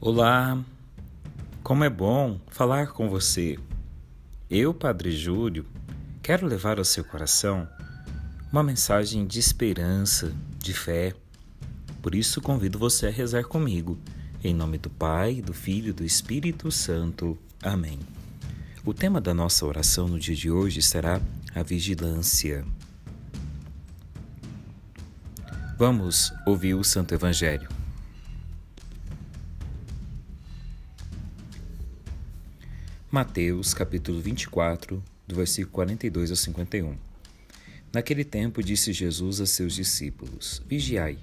Olá, como é bom falar com você. Eu, Padre Júlio, quero levar ao seu coração uma mensagem de esperança, de fé. Por isso convido você a rezar comigo. Em nome do Pai, do Filho e do Espírito Santo. Amém. O tema da nossa oração no dia de hoje será a vigilância. Vamos ouvir o Santo Evangelho. Mateus capítulo 24, do versículo 42 ao 51. Naquele tempo disse Jesus a seus discípulos: Vigiai,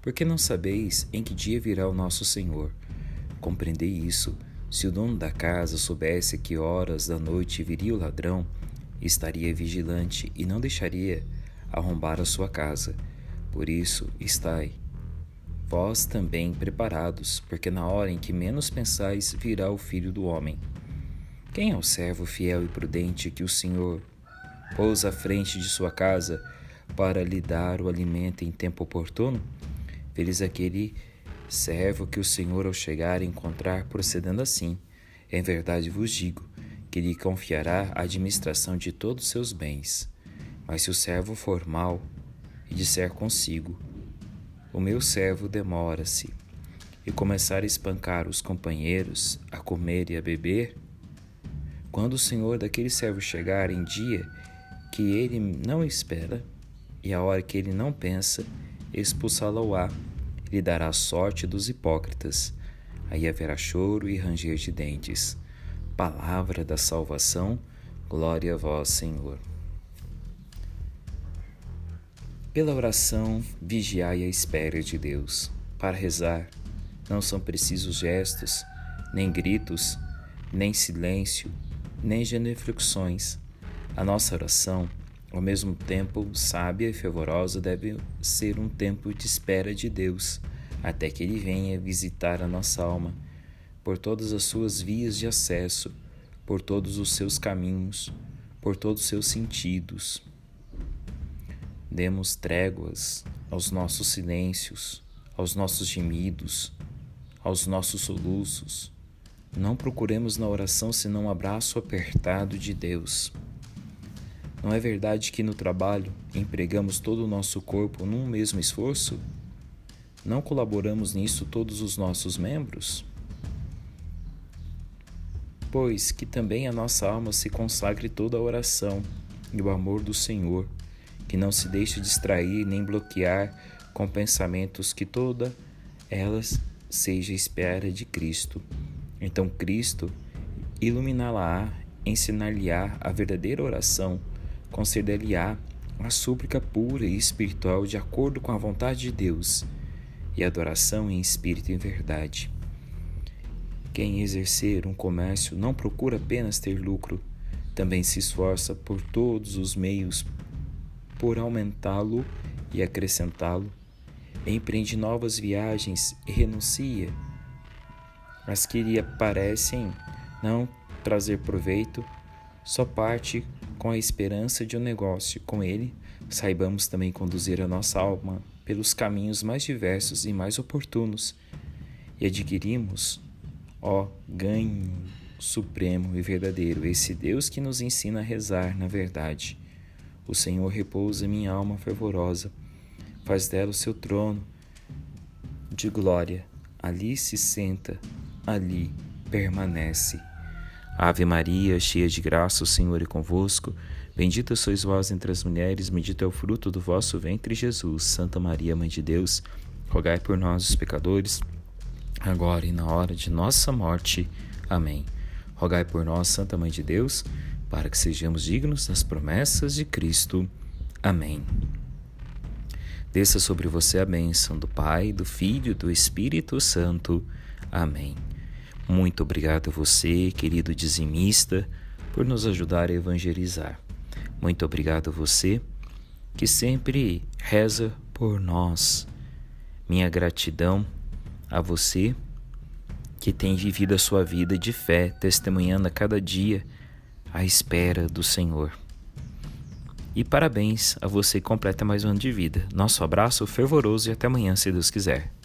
porque não sabeis em que dia virá o nosso Senhor. Compreendei isso. Se o dono da casa soubesse que horas da noite viria o ladrão, estaria vigilante e não deixaria arrombar a sua casa. Por isso, estai vós também preparados, porque na hora em que menos pensais virá o filho do homem. Quem é o servo fiel e prudente que o Senhor pôs à frente de sua casa para lhe dar o alimento em tempo oportuno? Feliz aquele servo que o Senhor, ao chegar, encontrar procedendo assim. Em verdade vos digo que lhe confiará a administração de todos os seus bens. Mas se o servo for mau e disser consigo: O meu servo demora-se, e começar a espancar os companheiros, a comer e a beber, quando o senhor daquele servo chegar em dia que ele não espera e a hora que ele não pensa, expulsá-lo-á, lhe dará a sorte dos hipócritas. Aí haverá choro e ranger de dentes. Palavra da salvação, glória a vós, Senhor. Pela oração, vigiai a espera de Deus. Para rezar, não são precisos gestos, nem gritos, nem silêncio, nem genuflexões. A nossa oração, ao mesmo tempo sábia e fervorosa, deve ser um tempo de espera de Deus, até que Ele venha visitar a nossa alma, por todas as suas vias de acesso, por todos os seus caminhos, por todos os seus sentidos. Demos tréguas aos nossos silêncios, aos nossos gemidos, aos nossos soluços não procuremos na oração senão um abraço apertado de Deus. Não é verdade que no trabalho empregamos todo o nosso corpo num mesmo esforço? Não colaboramos nisso todos os nossos membros? Pois que também a nossa alma se consagre toda a oração e o amor do Senhor, que não se deixe distrair nem bloquear com pensamentos que toda elas seja espera de Cristo então Cristo iluminá-la-á, ensinar-lhe-á a verdadeira oração, conceder-lhe-á a súplica pura e espiritual de acordo com a vontade de Deus e adoração em espírito e verdade. Quem exercer um comércio não procura apenas ter lucro, também se esforça por todos os meios por aumentá-lo e acrescentá-lo, empreende novas viagens e renuncia mas que lhe parecem não trazer proveito, só parte com a esperança de um negócio. Com ele, saibamos também conduzir a nossa alma pelos caminhos mais diversos e mais oportunos, e adquirimos, ó ganho supremo e verdadeiro, esse Deus que nos ensina a rezar na verdade. O Senhor repousa minha alma fervorosa, faz dela o seu trono de glória. Ali se senta ali permanece. Ave Maria, cheia de graça, o Senhor é convosco. Bendita sois vós entre as mulheres, bendito é o fruto do vosso ventre, Jesus. Santa Maria, Mãe de Deus, rogai por nós, os pecadores, agora e na hora de nossa morte. Amém. Rogai por nós, Santa Mãe de Deus, para que sejamos dignos das promessas de Cristo. Amém. Desça sobre você a bênção do Pai, do Filho e do Espírito Santo. Amém. Muito obrigado a você, querido dizimista, por nos ajudar a evangelizar. Muito obrigado a você que sempre reza por nós. Minha gratidão a você que tem vivido a sua vida de fé, testemunhando a cada dia a espera do Senhor. E parabéns a você que completa mais um ano de vida. Nosso abraço fervoroso e até amanhã, se Deus quiser.